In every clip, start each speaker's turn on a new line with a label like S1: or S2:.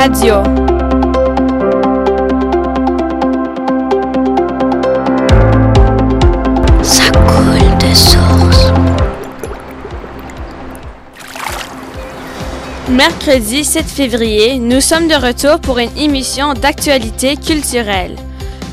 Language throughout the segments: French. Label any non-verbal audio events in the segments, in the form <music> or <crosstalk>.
S1: Radio.
S2: Ça coule de source.
S1: Mercredi 7 février, nous sommes de retour pour une émission d'actualité culturelle.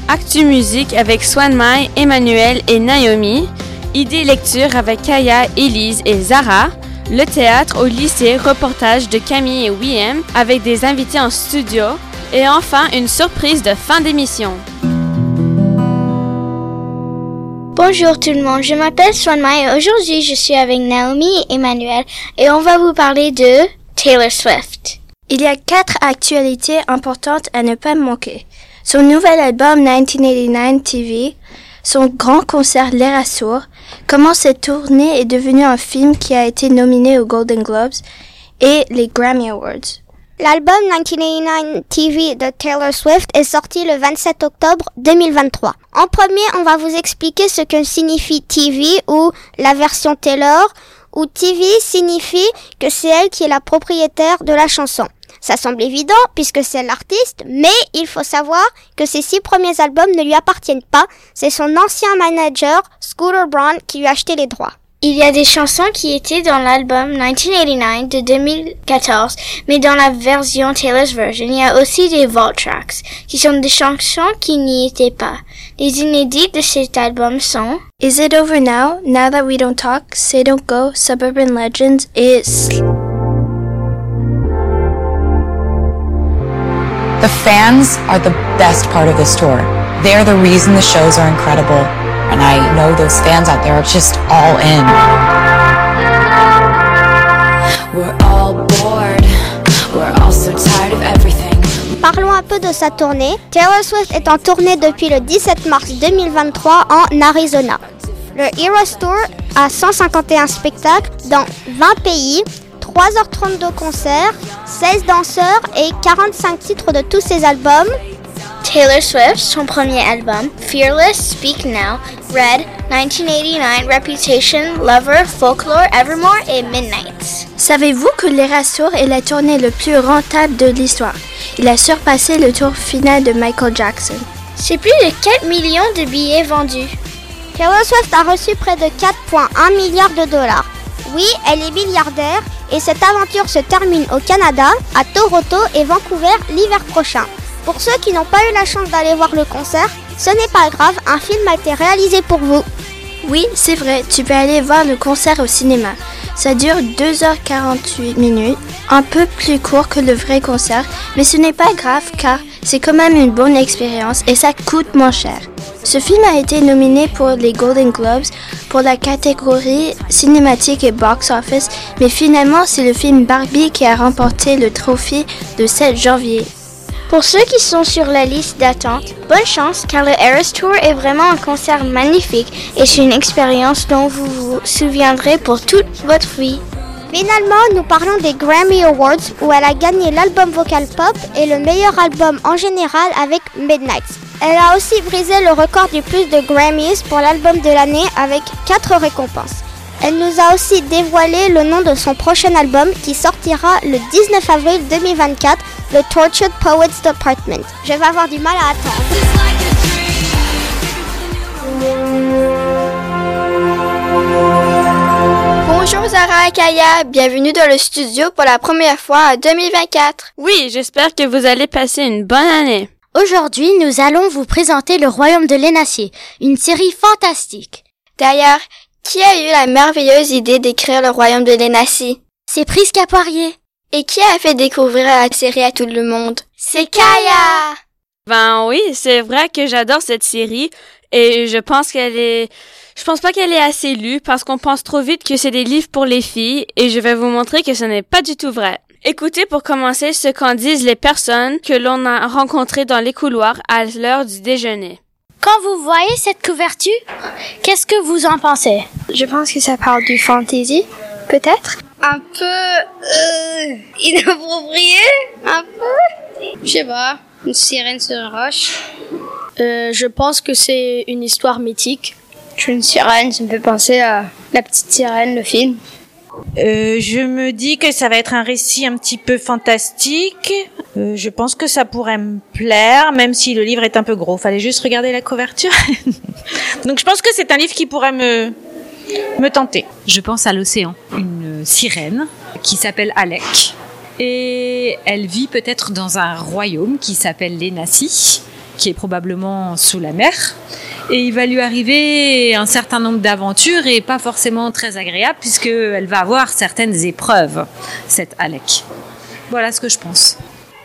S1: Actu Musique avec Swanmai, Emmanuel et Naomi. Idée lecture avec Kaya, Elise et Zara. Le théâtre au lycée, reportage de Camille et William avec des invités en studio. Et enfin, une surprise de fin d'émission.
S2: Bonjour tout le monde, je m'appelle Swanmai et aujourd'hui je suis avec Naomi et Emmanuel et on va vous parler de Taylor Swift.
S3: Il y a quatre actualités importantes à ne pas manquer. Son nouvel album 1989 TV, son grand concert L'Air Sourd, comment cette tournée est devenue un film qui a été nominé aux Golden Globes et les Grammy Awards?
S2: L'album 1989 TV de Taylor Swift est sorti le 27 octobre 2023. En premier, on va vous expliquer ce que signifie TV ou la version Taylor, où TV signifie que c'est elle qui est la propriétaire de la chanson. Ça semble évident puisque c'est l'artiste, mais il faut savoir que ses six premiers albums ne lui appartiennent pas. C'est son ancien manager, Scooter Braun, qui lui a acheté les droits. Il y a des chansons qui étaient dans l'album 1989 de 2014, mais dans la version Taylor's version, il y a aussi des vault tracks, qui sont des chansons qui n'y étaient pas. Les inédits de cet album sont
S3: Is It Over Now, Now That We Don't Talk, Say Don't Go, Suburban Legends et
S4: The fans are the best part of this tour. They're the reason the shows are incredible. And I know those fans out there are just all in.
S5: We're all bored. We're all so tired of everything.
S2: Parlons un peu de sa tournée. Taylor Swift est en tournée depuis le 17 mars 2023 en Arizona. Le Eras Tour a 151 spectacles dans 20 pays, 3h30 de concerts, 16 danseurs et 45 titres de tous ses albums. Taylor Swift, son premier album, Fearless, Speak Now, Red, 1989, Reputation, Lover, Folklore, Evermore et Midnights.
S3: Savez-vous que l'Eras Tour est la tournée le plus rentable de l'histoire? Il a surpassé le tour final de Michael Jackson.
S2: C'est plus de 4 millions de billets vendus. Taylor Swift a reçu près de 4,1 milliards de dollars. Oui, elle est milliardaire et cette aventure se termine au Canada, à Toronto et Vancouver l'hiver prochain. Pour ceux qui n'ont pas eu la chance d'aller voir le concert, ce n'est pas grave, un film a été réalisé pour vous.
S3: Oui, c'est vrai, tu peux aller voir le concert au cinéma. Ça dure 2h48 minutes, un peu plus court que le vrai concert, mais ce n'est pas grave car c'est quand même une bonne expérience et ça coûte moins cher. Ce film a été nominé pour les Golden Globes pour la catégorie cinématique et box office, mais finalement c'est le film Barbie qui a remporté le trophée le 7 janvier.
S2: Pour ceux qui sont sur la liste d'attente, bonne chance car le Eras Tour est vraiment un concert magnifique et c'est une expérience dont vous vous souviendrez pour toute votre vie. Finalement, nous parlons des Grammy Awards où elle a gagné l'album vocal pop et le meilleur album en général avec Midnight. Elle a aussi brisé le record du plus de Grammys pour l'album de l'année avec 4 récompenses. Elle nous a aussi dévoilé le nom de son prochain album qui sortira le 19 avril 2024, le Tortured Poets Department. Je vais avoir du mal à attendre.
S6: Bonjour Zara et Kaya, bienvenue dans le studio pour la première fois en 2024.
S1: Oui, j'espère que vous allez passer une bonne année.
S2: Aujourd'hui, nous allons vous présenter Le Royaume de l'Énacier, une série fantastique.
S6: D'ailleurs, qui a eu la merveilleuse idée d'écrire le royaume de l'Énacie
S2: C'est Prisca Poirier.
S6: Et qui a fait découvrir la série à tout le monde? C'est Kaya
S1: Ben oui, c'est vrai que j'adore cette série et je pense qu'elle est je pense pas qu'elle est assez lue parce qu'on pense trop vite que c'est des livres pour les filles et je vais vous montrer que ce n'est pas du tout vrai. Écoutez pour commencer ce qu'en disent les personnes que l'on a rencontrées dans les couloirs à l'heure du déjeuner.
S2: Quand vous voyez cette couverture, qu'est-ce que vous en pensez?
S6: Je pense que ça parle du fantasy, peut-être
S7: Un peu euh, inapproprié, un peu. Je sais pas, une sirène sur une roche.
S8: Euh, je pense que c'est une histoire mythique.
S7: Je suis une sirène, ça me fait penser à La Petite Sirène, le film.
S9: Euh, je me dis que ça va être un récit un petit peu fantastique. Euh, je pense que ça pourrait me plaire, même si le livre est un peu gros. Fallait juste regarder la couverture. <laughs> Donc je pense que c'est un livre qui pourrait me me tenter.
S10: Je pense à l'océan, une sirène qui s'appelle Alec. Et elle vit peut-être dans un royaume qui s'appelle l'Enassi, qui est probablement sous la mer. Et il va lui arriver un certain nombre d'aventures et pas forcément très agréables puisqu'elle va avoir certaines épreuves, cette Alec. Voilà ce que je pense.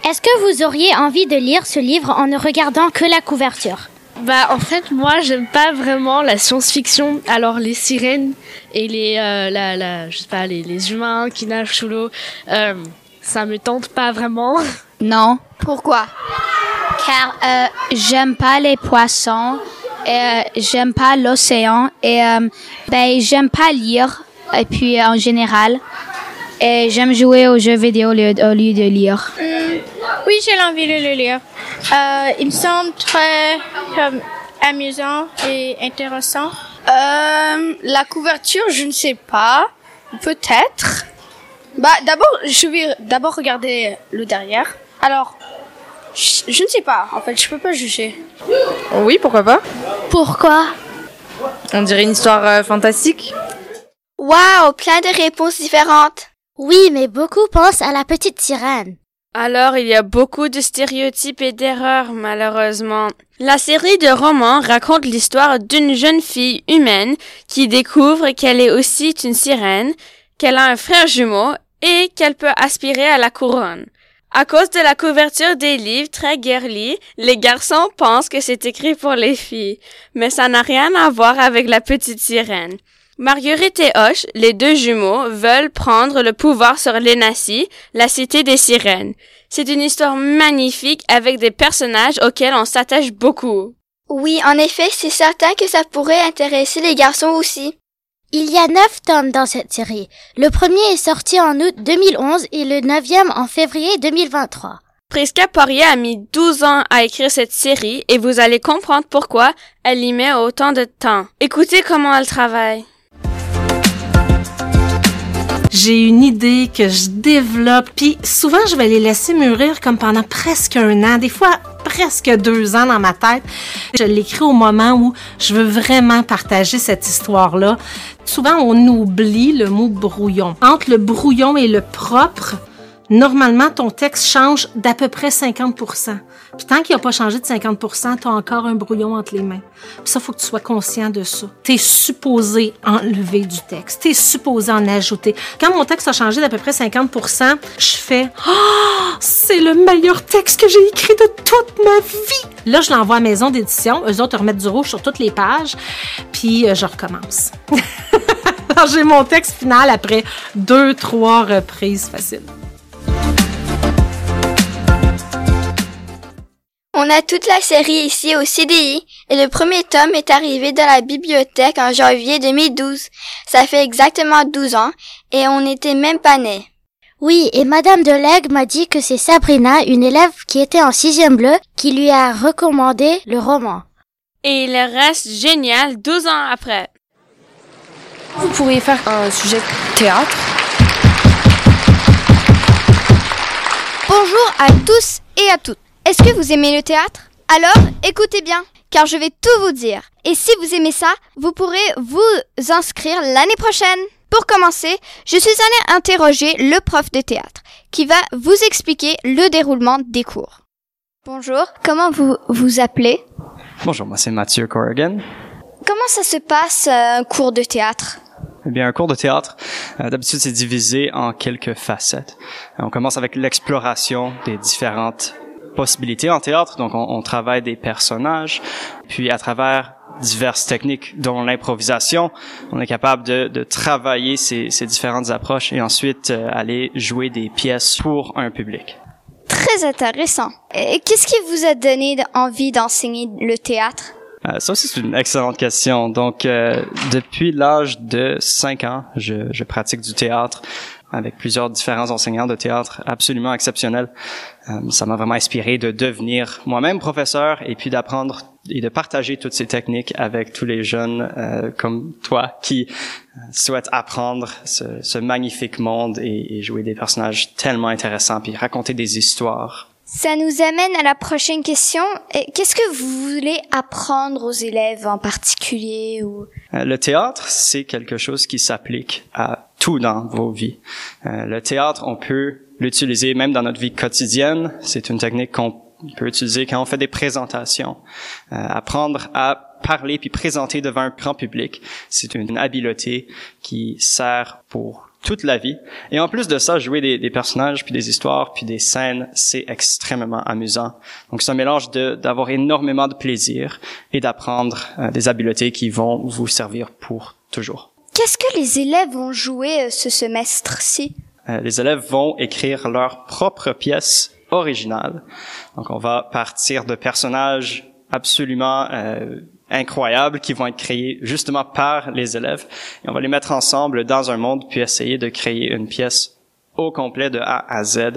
S11: Est-ce que vous auriez envie de lire ce livre en ne regardant que la couverture?
S8: Bah en fait moi j'aime pas vraiment la science-fiction. Alors les sirènes et les euh, la, la, je sais pas les, les humains qui nagent sous l'eau, euh, ça me tente pas vraiment. <laughs>
S12: Non.
S6: Pourquoi?
S12: Car euh, j'aime pas les poissons, et, euh, j'aime pas l'océan et euh, ben j'aime pas lire et puis en général et j'aime jouer aux jeux vidéo au lieu, au lieu de lire.
S13: Oui, j'ai envie de le lire. Euh, il me semble très comme, amusant et intéressant.
S7: Euh, la couverture, je ne sais pas. Peut-être. Bah, d'abord, je vais d'abord regarder le derrière. Alors, je, je ne sais pas. En fait, je peux pas juger.
S14: Oui, pourquoi pas?
S11: Pourquoi?
S14: On dirait une histoire euh, fantastique.
S6: Waouh, plein de réponses différentes.
S11: Oui, mais beaucoup pensent à la petite sirène.
S1: Alors, il y a beaucoup de stéréotypes et d'erreurs, malheureusement. La série de romans raconte l'histoire d'une jeune fille humaine qui découvre qu'elle est aussi une sirène, qu'elle a un frère jumeau et qu'elle peut aspirer à la couronne. À cause de la couverture des livres très girly, les garçons pensent que c'est écrit pour les filles, mais ça n'a rien à voir avec la petite sirène. Marguerite et Hoche, les deux jumeaux, veulent prendre le pouvoir sur l'Enassi, la cité des sirènes. C'est une histoire magnifique avec des personnages auxquels on s'attache beaucoup.
S6: Oui, en effet, c'est certain que ça pourrait intéresser les garçons aussi.
S11: Il y a neuf tomes dans cette série. Le premier est sorti en août 2011 et le neuvième en février 2023.
S1: Prisca Poirier a mis 12 ans à écrire cette série et vous allez comprendre pourquoi elle y met autant de temps. Écoutez comment elle travaille.
S15: J'ai une idée que je développe, puis souvent je vais les laisser mûrir comme pendant presque un an, des fois presque deux ans dans ma tête. Je l'écris au moment où je veux vraiment partager cette histoire-là. Souvent on oublie le mot brouillon. Entre le brouillon et le propre, normalement, ton texte change d'à peu près 50% Puis tant qu'il n'a pas changé de 50% tu as encore un brouillon entre les mains. Puis ça, faut que tu sois conscient de ça. Tu es supposé enlever du texte. Tu es supposé en ajouter. Quand mon texte a changé d'à peu près 50% je fais « Oh, c'est le meilleur texte que j'ai écrit de toute ma vie! » Là, je l'envoie à la maison d'édition. Eux autres remettent du rouge sur toutes les pages. Puis euh, je recommence. <laughs> J'ai mon texte final après deux, trois reprises faciles.
S6: On a toute la série ici au CDI et le premier tome est arrivé dans la bibliothèque en janvier 2012. Ça fait exactement 12 ans et on n'était même pas nés.
S11: Oui, et Madame Deleg m'a dit que c'est Sabrina, une élève qui était en sixième bleu, qui lui a recommandé le roman.
S1: Et il reste génial 12 ans après.
S14: Vous pourriez faire un sujet théâtre
S16: Bonjour à tous et à toutes. Est-ce que vous aimez le théâtre? Alors, écoutez bien, car je vais tout vous dire. Et si vous aimez ça, vous pourrez vous inscrire l'année prochaine. Pour commencer, je suis allée interroger le prof de théâtre, qui va vous expliquer le déroulement des cours. Bonjour, comment vous vous appelez?
S17: Bonjour, moi c'est Mathieu Corrigan.
S16: Comment ça se passe euh, un cours de théâtre?
S17: Eh bien, un cours de théâtre, euh, d'habitude, c'est divisé en quelques facettes. On commence avec l'exploration des différentes possibilités en théâtre. Donc, on, on, travaille des personnages, puis à travers diverses techniques, dont l'improvisation, on est capable de, de travailler ces, ces, différentes approches et ensuite euh, aller jouer des pièces pour un public.
S16: Très intéressant. Et qu'est-ce qui vous a donné envie d'enseigner le théâtre?
S17: Euh, ça aussi, c'est une excellente question. Donc, euh, depuis l'âge de 5 ans, je, je, pratique du théâtre avec plusieurs différents enseignants de théâtre absolument exceptionnels. Euh, ça m'a vraiment inspiré de devenir moi-même professeur et puis d'apprendre et de partager toutes ces techniques avec tous les jeunes euh, comme toi qui euh, souhaitent apprendre ce, ce magnifique monde et, et, jouer des personnages tellement intéressants puis raconter des histoires.
S16: Ça nous amène à la prochaine question. Qu'est-ce que vous voulez apprendre aux élèves en particulier ou?
S17: Euh, Le théâtre, c'est quelque chose qui s'applique à tout dans vos vies. Euh, le théâtre, on peut l'utiliser même dans notre vie quotidienne. C'est une technique qu'on peut utiliser quand on fait des présentations. Euh, apprendre à parler puis présenter devant un grand public, c'est une habileté qui sert pour toute la vie. Et en plus de ça, jouer des, personnages, puis des histoires, puis des scènes, c'est extrêmement amusant. Donc c'est un mélange d'avoir énormément de plaisir et d'apprendre euh, des habiletés qui vont vous servir pour toujours.
S16: Qu'est-ce que les élèves vont jouer euh, ce semestre-ci?
S17: Euh, Les élèves vont écrire leur propre pièce originale. Donc on va partir de personnages absolument euh, incroyables qui vont être créés justement par les élèves. Et on va les mettre ensemble dans un monde puis essayer de créer une pièce au complet de A à Z. Euh,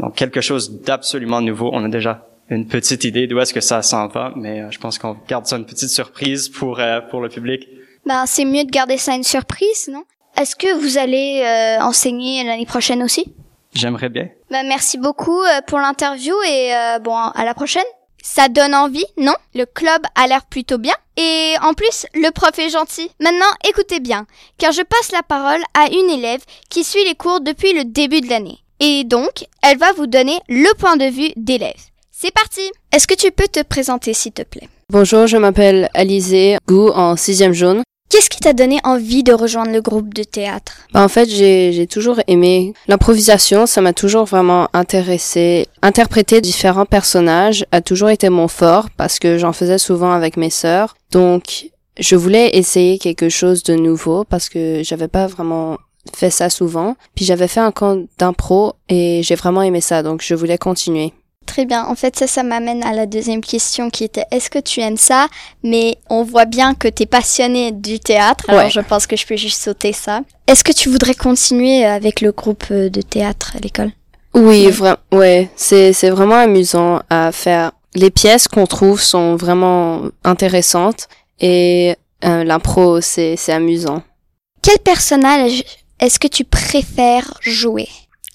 S17: donc quelque chose d'absolument nouveau. On a déjà une petite idée d'où est-ce que ça s'en va, mais je pense qu'on garde ça une petite surprise pour pour le public.
S16: Ben c'est mieux de garder ça une surprise, non? Est-ce que vous allez enseigner l'année prochaine aussi?
S17: J'aimerais bien.
S16: Ben merci beaucoup pour l'interview et bon à la prochaine. Ça donne envie, non? Le club a l'air plutôt bien. Et en plus, le prof est gentil. Maintenant, écoutez bien, car je passe la parole à une élève qui suit les cours depuis le début de l'année. Et donc, elle va vous donner le point de vue d'élève. C'est parti Est-ce que tu peux te présenter s'il te plaît?
S18: Bonjour, je m'appelle Alizé Gou en 6 jaune.
S16: Qu'est-ce qui t'a donné envie de rejoindre le groupe de théâtre?
S18: Bah, En fait, j'ai toujours aimé l'improvisation, ça m'a toujours vraiment intéressé. Interpréter différents personnages a toujours été mon fort parce que j'en faisais souvent avec mes sœurs. Donc, je voulais essayer quelque chose de nouveau parce que j'avais pas vraiment fait ça souvent. Puis j'avais fait un camp d'impro et j'ai vraiment aimé ça, donc je voulais continuer.
S16: Très bien. En fait, ça, ça m'amène à la deuxième question qui était est-ce que tu aimes ça? Mais on voit bien que tu es passionné du théâtre, alors je pense que je peux juste sauter ça. Est-ce que tu voudrais continuer avec le groupe euh, de théâtre à l'école?
S18: Oui, vraiment. Ouais, c'est c'est vraiment amusant à faire. Les pièces qu'on trouve sont vraiment intéressantes et euh, l'impro c'est c'est amusant.
S16: Quel personnage est-ce que tu préfères jouer?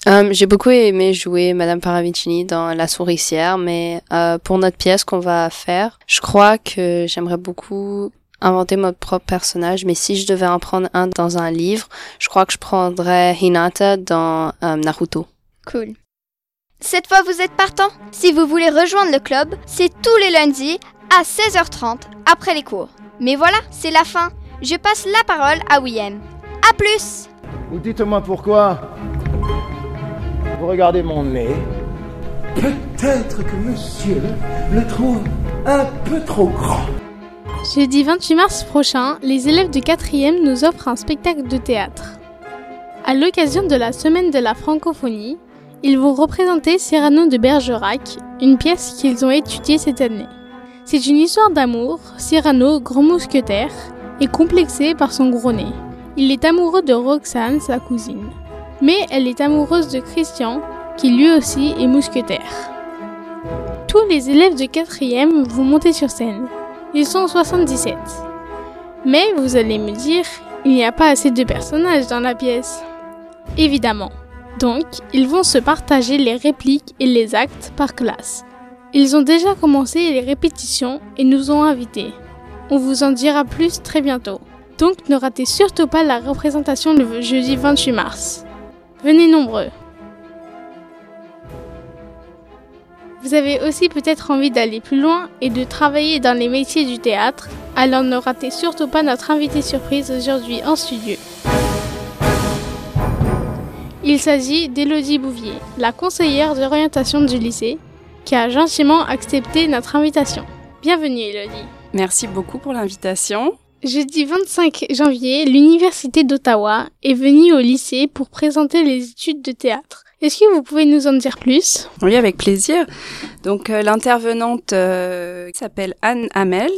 S18: Euh, j'ai beaucoup aimé jouer Madame Paravicini dans La Souricière, mais euh, pour notre pièce qu'on va faire, je crois que j'aimerais beaucoup inventer mon propre personnage, mais si je devais en prendre un dans un livre, je crois que je prendrais Hinata dans euh, Naruto.
S16: Cool. Cette fois, vous êtes partant Si vous voulez rejoindre le club, c'est tous les lundis à 16h30 après les cours. Mais voilà, c'est la fin. Je passe la parole à William. À plus
S19: Ou dites-moi pourquoi vous regardez mon nez. Peut-être que monsieur le trouve un peu trop grand.
S20: Jeudi 28 mars prochain, les élèves de 4e nous offrent un spectacle de théâtre. À l'occasion de la semaine de la francophonie, ils vont représenter Cyrano de Bergerac, une pièce qu'ils ont étudiée cette année. C'est une histoire d'amour. Cyrano, grand mousquetaire, est complexé par son gros nez. Il est amoureux de Roxane, sa cousine mais elle est amoureuse de Christian, qui lui aussi est mousquetaire. Tous les élèves de 4e vont monter sur scène. Ils sont 77. Mais vous allez me dire, il n'y a pas assez de personnages dans la pièce. Évidemment. Donc, ils vont se partager les répliques et les actes par classe. Ils ont déjà commencé les répétitions et nous ont invités. On vous en dira plus très bientôt. Donc ne ratez surtout pas la représentation le jeudi 28 mars. Venez nombreux. Vous avez aussi peut-être envie d'aller plus loin et de travailler dans les métiers du théâtre, alors ne ratez surtout pas notre invité surprise aujourd'hui en studio. Il s'agit d'Élodie Bouvier, la conseillère d'orientation du lycée, qui a gentiment accepté notre invitation. Bienvenue Élodie.
S21: Merci beaucoup pour l'invitation.
S20: Jeudi 25 janvier, l'Université d'Ottawa est venue au lycée pour présenter les études de théâtre. Est-ce que vous pouvez nous en dire plus?
S21: Oui, avec plaisir. Donc euh, l'intervenante euh, s'appelle Anne Hamels.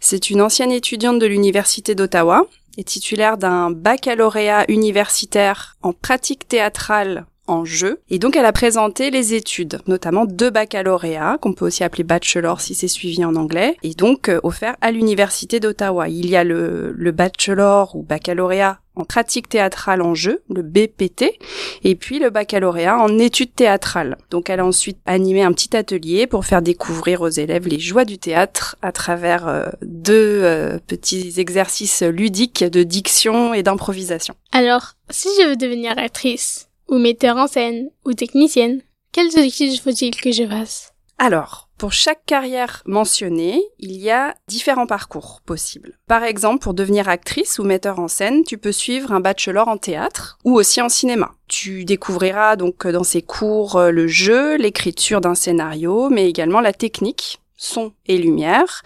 S21: C'est une ancienne étudiante de l'Université d'Ottawa et titulaire d'un baccalauréat universitaire en pratique théâtrale en jeu. Et donc elle a présenté les études, notamment deux baccalauréats, qu'on peut aussi appeler bachelor si c'est suivi en anglais, et donc euh, offert à l'université d'Ottawa. Il y a le, le bachelor ou baccalauréat en pratique théâtrale en jeu, le BPT, et puis le baccalauréat en études théâtrales. Donc elle a ensuite animé un petit atelier pour faire découvrir aux élèves les joies du théâtre à travers euh, deux euh, petits exercices ludiques de diction et d'improvisation.
S20: Alors, si je veux devenir actrice, ou metteur en scène, ou technicienne, quelles études faut-il que je fasse?
S21: Alors, pour chaque carrière mentionnée, il y a différents parcours possibles. Par exemple, pour devenir actrice ou metteur en scène, tu peux suivre un bachelor en théâtre ou aussi en cinéma. Tu découvriras donc dans ces cours euh, le jeu, l'écriture d'un scénario, mais également la technique, son et lumière,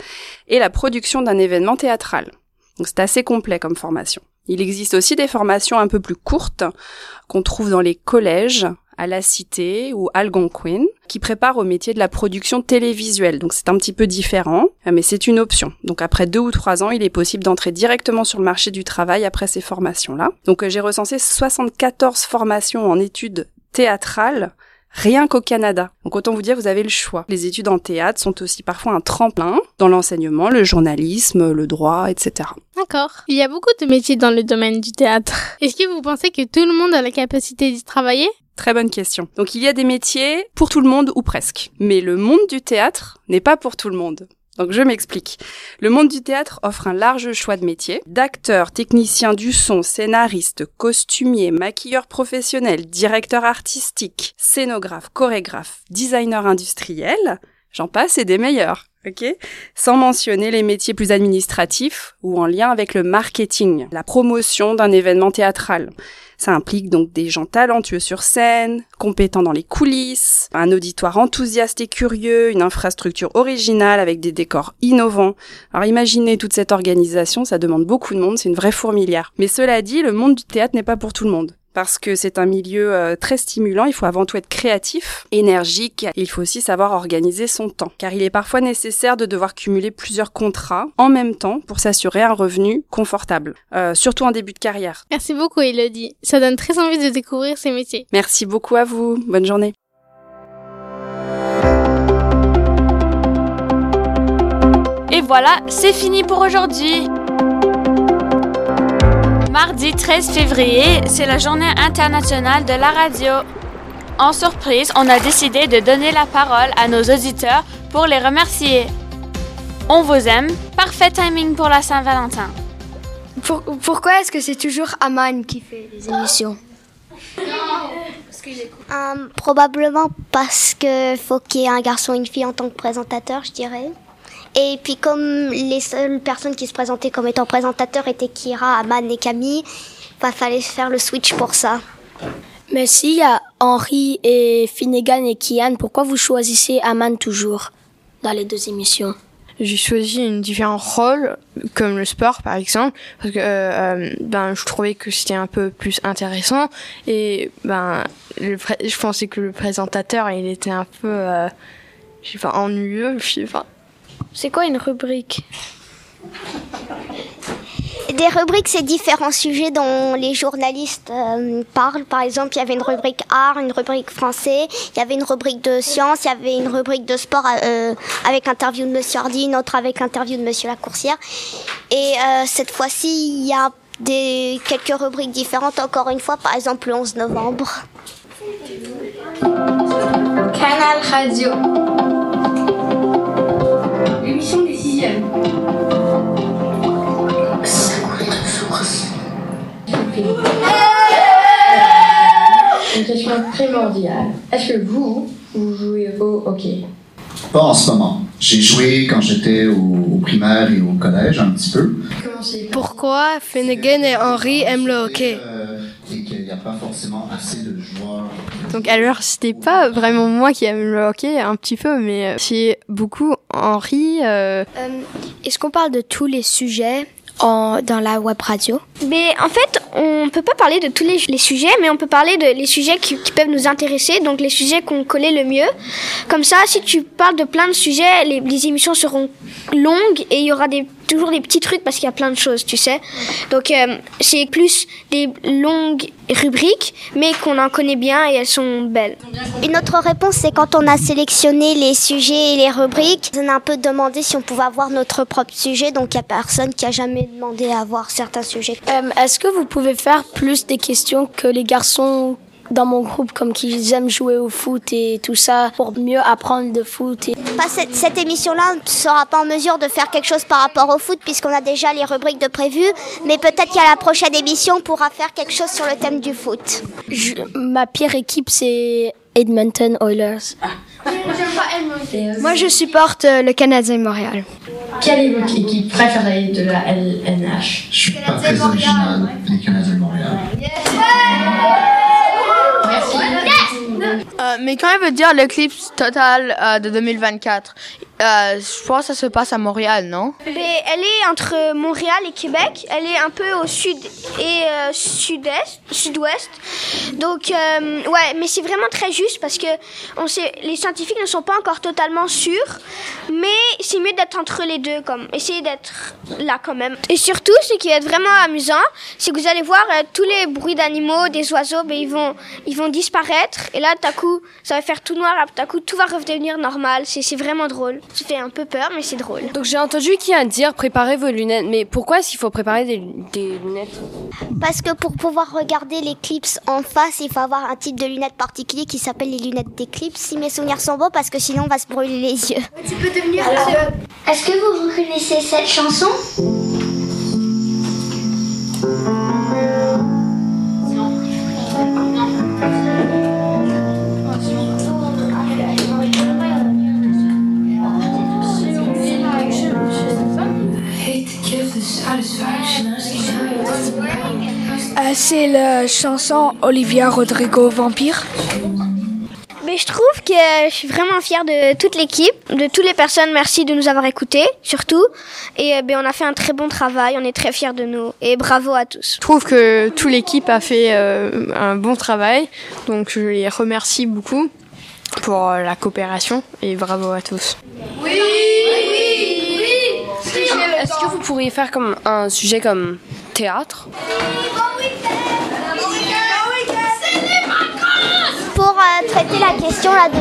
S21: et la production d'un événement théâtral. Donc c'est assez complet comme formation. Il existe aussi des formations un peu plus courtes qu'on trouve dans les collèges à la Cité ou Algonquin, qui prépare au métier de la production télévisuelle. Donc c'est un petit peu différent, mais c'est une option. Donc après deux ou trois ans, il est possible d'entrer directement sur le marché du travail après ces formations-là. Donc euh, j'ai recensé 74 formations en études théâtrales rien qu'au Canada. Donc autant vous dire, vous avez le choix. Les études en théâtre sont aussi parfois un tremplin dans l'enseignement, le journalisme, le droit, etc.
S20: D'accord. Il y a beaucoup de métiers dans le domaine du théâtre. Est-ce que vous pensez que tout le monde a la capacité d'y travailler?
S21: Très bonne question. Donc il y a des métiers pour tout le monde ou presque. Mais le monde du théâtre n'est pas pour tout le monde. Donc je m'explique. Le monde du théâtre offre un large choix de métiers. D'acteurs, techniciens du son, scénaristes, costumiers, maquilleurs professionnels, directeurs artistiques, scénographes, chorégraphes, designers industriels, j'en passe et des meilleurs. Sans mentionner les métiers plus administratifs ou en lien avec le marketing, la promotion d'un événement théâtral. Ça implique donc des gens talentueux sur scène, compétents dans les coulisses, un auditoire enthousiaste et curieux, une infrastructure originale avec des décors innovants. Alors imaginez toute cette organisation, ça demande beaucoup de monde, c'est une vraie fourmilière. Mais cela dit, le monde du théâtre n'est pas pour tout le monde parce que c'est un milieu euh, très stimulant. Il faut avant tout être créatif, énergique, et il faut aussi savoir organiser son temps, car il est parfois nécessaire de devoir cumuler plusieurs contrats en même temps pour s'assurer un revenu confortable, euh, surtout en début de carrière.
S20: Merci beaucoup, Elodie. Ça donne très envie de découvrir ces métiers.
S21: Merci beaucoup à vous. Bonne journée.
S1: Et voilà, c'est fini pour aujourd'hui. Mardi 13 février, c'est la journée internationale de la radio. En surprise, on a décidé de donner la parole à nos auditeurs pour les remercier. On vous aime, parfait timing pour la Saint-Valentin.
S16: Pour- pourquoi est-ce que c'est toujours Aman qui fait les émissions?
S2: Euh, probablement parce que faut qu'il y ait un garçon et une fille en tant que présentateur, je dirais. Et puis comme les seules personnes qui se présentaient comme étant présentateurs étaient Kira, Aman et Camille, il fallait faire le switch pour ça.
S22: Mais s'il y a Henri et Finnegan et Kian, pourquoi vous choisissez Aman toujours dans les deux émissions?
S14: J'ai choisi une différent rôle, comme le sport par exemple, parce que euh, euh, ben je trouvais que c'était un peu plus intéressant et ben le je pensais que le présentateur il était un peu euh, je sais pas ennuyeux, je sais pas.
S22: C'est quoi une rubrique
S2: Des rubriques, c'est différents sujets dont les journalistes euh, parlent. Par exemple, il y avait une rubrique art, une rubrique français, il y avait une rubrique de sciences, il y avait une rubrique de sport euh, avec interview de Monsieur Hardy, une autre avec interview de Monsieur Lacourcière. Et euh, cette fois-ci, il y a des, quelques rubriques différentes, encore une fois, par exemple le 11 novembre.
S23: Canal Radio. L'émission des sixièmes. Une question primordiale. Est-ce que vous, vous jouez au hockey?
S24: Pas en ce moment. J'ai joué quand j'étais au, au primaire et au collège un petit peu.
S22: Pourquoi Finnegan et Henri aiment le hockey?
S24: Euh, et qu'il n'y a pas forcément assez de joueurs.
S14: Donc alors c'était pas vraiment moi qui aime le hockey un petit peu mais euh, c'est beaucoup Henri euh,
S22: Euh, Est-ce qu'on parle de tous les sujets en, dans la web radio?
S16: Mais en fait, on peut pas parler de tous les, les sujets, mais on peut parler de les sujets qui, qui peuvent nous intéresser, donc les sujets qu'on connaît le mieux. Comme ça, si tu parles de plein de sujets, les, les émissions seront longues et il y aura des
S25: toujours des petits trucs parce qu'il y a plein de choses, tu sais. Donc euh, c'est plus des longues rubriques, mais qu'on en connaît bien et elles sont belles.
S2: Une autre réponse, c'est quand on a sélectionné les sujets et les rubriques, on a un peu demandé si on pouvait avoir notre propre sujet, donc il n'y a personne qui a jamais demandé à avoir certains sujets.
S22: Euh, Est-ce que vous pouvez faire plus des questions que les garçons dans mon groupe, comme qu'ils aiment jouer au foot et tout ça, pour mieux apprendre de foot et...
S2: Pas cette, cette émission-là ne sera pas en mesure de faire quelque chose par rapport au foot puisqu'on a déjà les rubriques de prévues, mais peut-être qu'à la prochaine émission, on pourra faire quelque chose sur le thème du foot.
S22: Je- ma pire équipe, c'est Edmonton Oilers.
S6: Moi, je supporte euh, le Canadien de Montréal.
S26: Quelle est votre équipe préférée de la LNH
S24: Je suis pas très original, les Canadiens de Montréal.
S14: Euh, mais quand elle veut dire l'éclipse totale euh, de 2024, euh, je pense que ça se passe à Montréal, non?
S25: Mais elle est entre Montréal et Québec. Elle est un peu au sud et sud-est, sud-ouest. Donc ouais, mais c'est vraiment très juste parce que on sait, les scientifiques ne sont pas encore totalement sûrs, mais c'est mieux d'être entre les deux, comme essayer d'être là quand même. Et surtout, ce qui va être vraiment amusant, c'est que vous allez voir tous les bruits d'animaux, des oiseaux, ben ils vont ils vont disparaître et là, tout à coup, ça va faire tout noir, et tout à coup, tout va redevenir normal. C'est c'est vraiment drôle. Ça fait un peu peur, mais c'est drôle.
S27: Donc j'ai entendu qu'il y a à dire préparez vos lunettes, mais pourquoi est-ce qu'il faut préparer des, des lunettes?
S2: Parce que pour pouvoir regarder l'éclipse en face, il faut avoir un type de lunettes particulier qui s'appelle les lunettes d'éclipse. Si mes souvenirs sont bons, parce que sinon on va se brûler les yeux.
S25: Tu peux devenir.
S2: Est-ce que vous reconnaissez cette chanson?
S28: La chanson Olivia Rodrigo Vampire?
S25: Mais je trouve que je suis vraiment fière de toute l'équipe, de toutes les personnes. Merci de nous avoir écoutés, surtout. Et euh, ben, on a fait un très bon travail. On est très fiers de nous. Et bravo à tous.
S14: Je trouve que toute l'équipe a fait euh, un bon travail, donc je les remercie beaucoup pour euh, la coopération et bravo à tous.
S27: Est-ce que vous pourriez faire comme un sujet comme théâtre?
S2: Traiter la question là de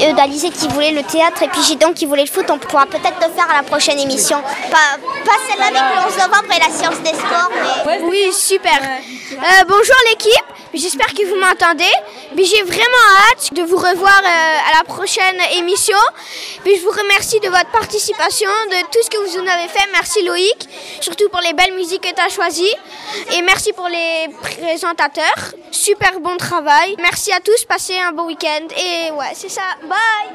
S2: euh, d'Alizé qui voulait le théâtre et puis Gidon qui voulait le foot, on pourra peut-être le faire à la prochaine émission. Pas, pas celle-là avec le 11 novembre et la séance des sports, mais...
S25: Oui, super. Euh, bonjour l'équipe. J'espère que vous m'entendez. J'ai vraiment hâte de vous revoir euh, à la prochaine émission. Puis je vous remercie de votre participation, de tout ce que vous en avez fait. Merci Loïc, surtout pour les belles musiques que tu as choisies. Et merci pour les présentateurs. Super bon travail. Merci à tous. Passez un bon week-end. Et ouais, c'est ça. Bye